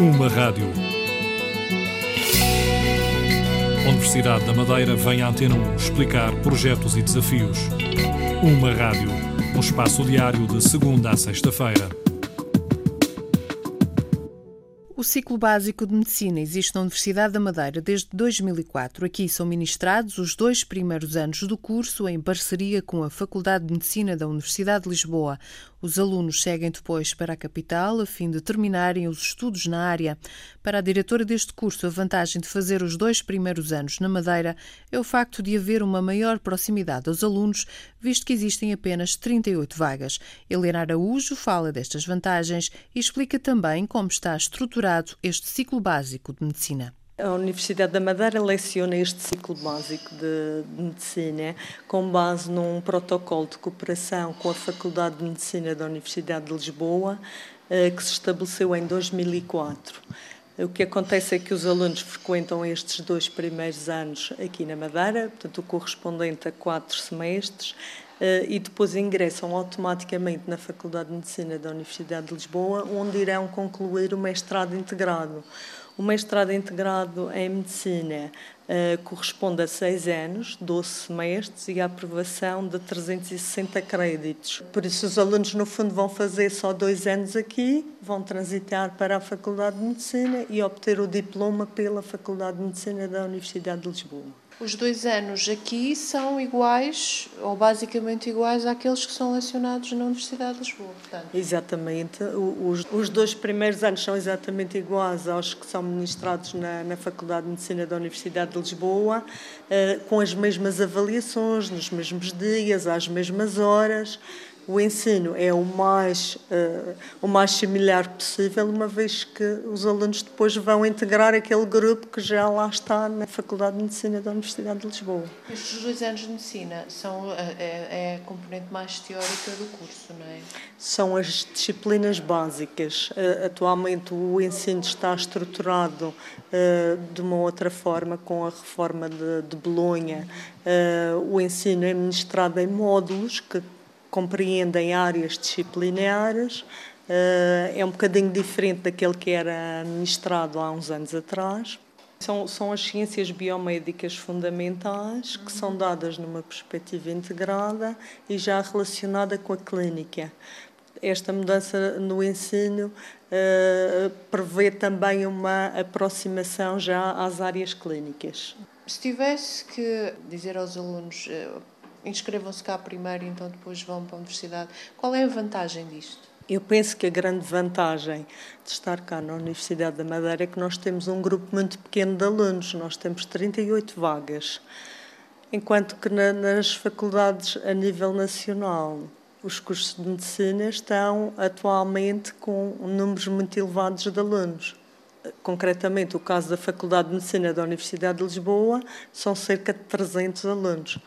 Uma rádio. Universidade da Madeira vem à Antena 1 explicar projetos e desafios. Uma rádio. Um espaço diário de segunda a sexta-feira. O ciclo básico de medicina existe na Universidade da Madeira desde 2004. Aqui são ministrados os dois primeiros anos do curso em parceria com a Faculdade de Medicina da Universidade de Lisboa. Os alunos seguem depois para a capital a fim de terminarem os estudos na área. Para a diretora deste curso, a vantagem de fazer os dois primeiros anos na Madeira é o facto de haver uma maior proximidade aos alunos, visto que existem apenas 38 vagas. Helena Araújo fala destas vantagens e explica também como está estruturado este ciclo básico de medicina. A Universidade da Madeira leciona este ciclo básico de, Medicina com base num protocolo de cooperação com a Faculdade de Medicina da Universidade de Lisboa, eh, que se estabeleceu em 2004. O que acontece é que os alunos frequentam estes dois primeiros anos aqui na Madeira, portanto, o correspondente a quatro semestres, eh, e depois ingressam automaticamente na Faculdade de Medicina da Universidade de Lisboa, onde irão concluir o mestrado integrado. O mestrado integrado em Medicina uh, corresponde a seis anos, 12 semestres e a aprovação de 360 créditos. Por isso, os alunos, no fundo, vão fazer só dois anos aqui, vão transitar para a Faculdade de Medicina e obter o diploma pela Faculdade de Medicina da Universidade de Lisboa. Os dois anos aqui são iguais, ou basicamente iguais, àqueles que são lecionados na Universidade de Lisboa. Portanto. Exatamente. Os, os, dois primeiros anos são exatamente iguais aos que são ministrados na, na Faculdade de Medicina da Universidade de Lisboa, eh, com as mesmas avaliações, nos mesmos dias, às mesmas horas o ensino é o mais, uh, o mais similar possível, uma vez que os alunos depois vão integrar aquele grupo que já lá está na Faculdade de Medicina da Universidade de Lisboa. Estes dois anos de medicina são, eh, é, é a componente mais teórica do curso, não é? São as disciplinas básicas. Uh, atualmente o ensino está estruturado uh, de uma outra forma, com a reforma de, de Bolonha. o ensino é ministrado em módulos que compreendem áreas disciplinares, eh, é um bocadinho diferente daquele que era ministrado há uns anos atrás. São, são as ciências biomédicas fundamentais que são dadas numa perspectiva integrada e já relacionada com a clínica. Esta mudança no ensino uh, prevê também uma aproximação já às áreas clínicas. Se tivesse que dizer aos alunos eh, inscrevam-se cá primeiro e então depois vão para a universidade. Qual é a vantagem disto? Eu penso que a grande vantagem de estar cá na Universidade da Madeira é que nós temos um grupo muito pequeno de alunos, nós temos 38 vagas, enquanto que na, nas faculdades a nível nacional os cursos de medicina estão atualmente com números muito elevados de alunos concretamente o caso da Faculdade de Medicina da Universidade de Lisboa, são cerca de 300 alunos.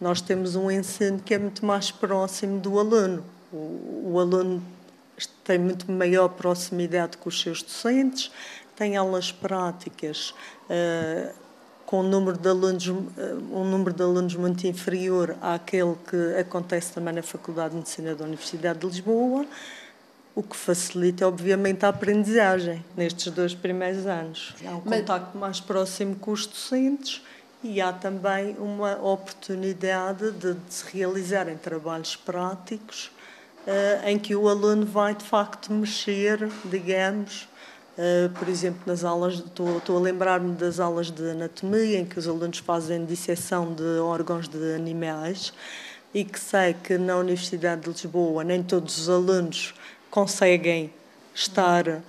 Nós temos um ensino que é muito mais próximo do aluno. O, o aluno tem muito maior proximidade com os seus docentes, tem aulas práticas uh, com um número de alunos uh, um número de alunos muito inferior àquele que acontece também na Faculdade de Medicina da Universidade de Lisboa o que facilita, obviamente, a aprendizagem nestes dois primeiros anos. Há um contacto mais próximo com os docentes e há também uma oportunidade de, de se realizarem trabalhos práticos uh, em que o aluno vai, de facto, mexer, digamos, uh, por exemplo, nas aulas, estou, estou a lembrar-me das aulas de anatomia, em que os alunos fazem disseção de órgãos de animais, e que sei que na Universidade de Lisboa nem todos os alunos conseguem estar a,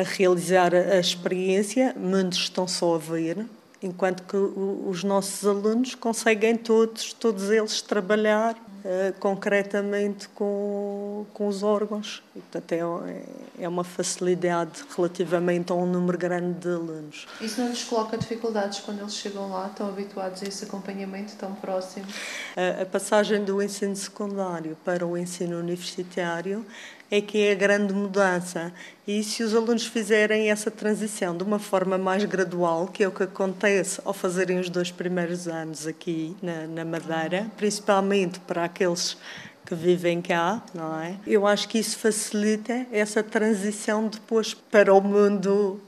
a realizar a experiência, muitos estão só a ver, enquanto que os nossos alunos conseguem todos, todos eles trabalhar uh, concretamente com, com os órgãos. E, portanto, é, é uma facilidade relativamente a um número grande de alunos. Isso não lhes coloca dificuldades quando eles chegam lá, estão habituados a esse acompanhamento tão próximo? a passagem do ensino secundário para o ensino universitário é que é a grande mudança. E se os alunos fizerem essa transição de uma forma mais gradual, que é o que acontece ao fazerem os dois primeiros anos aqui na, na Madeira, principalmente para aqueles que vivem cá, não é? Eu acho que isso facilita essa transição depois para o mundo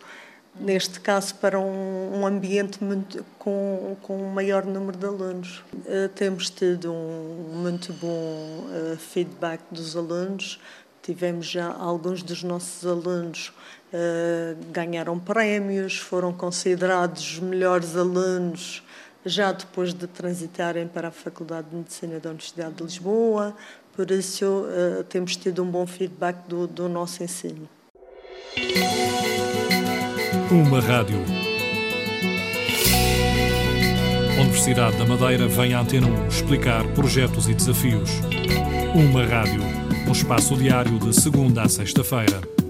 neste caso para um, um ambiente muito, com, com um maior número de alunos. Uh, temos tido um muito bom uh, feedback dos alunos, tivemos já alguns dos nossos alunos uh, ganharam prémios, foram considerados os melhores alunos já depois de transitarem para a Faculdade de Medicina da Universidade de Lisboa, por isso temos tido um bom feedback do, do nosso ensino. Uma rádio. Universidade da Madeira vem à Antena 1 explicar projetos e desafios. Uma rádio. Um espaço diário de segunda a sexta-feira.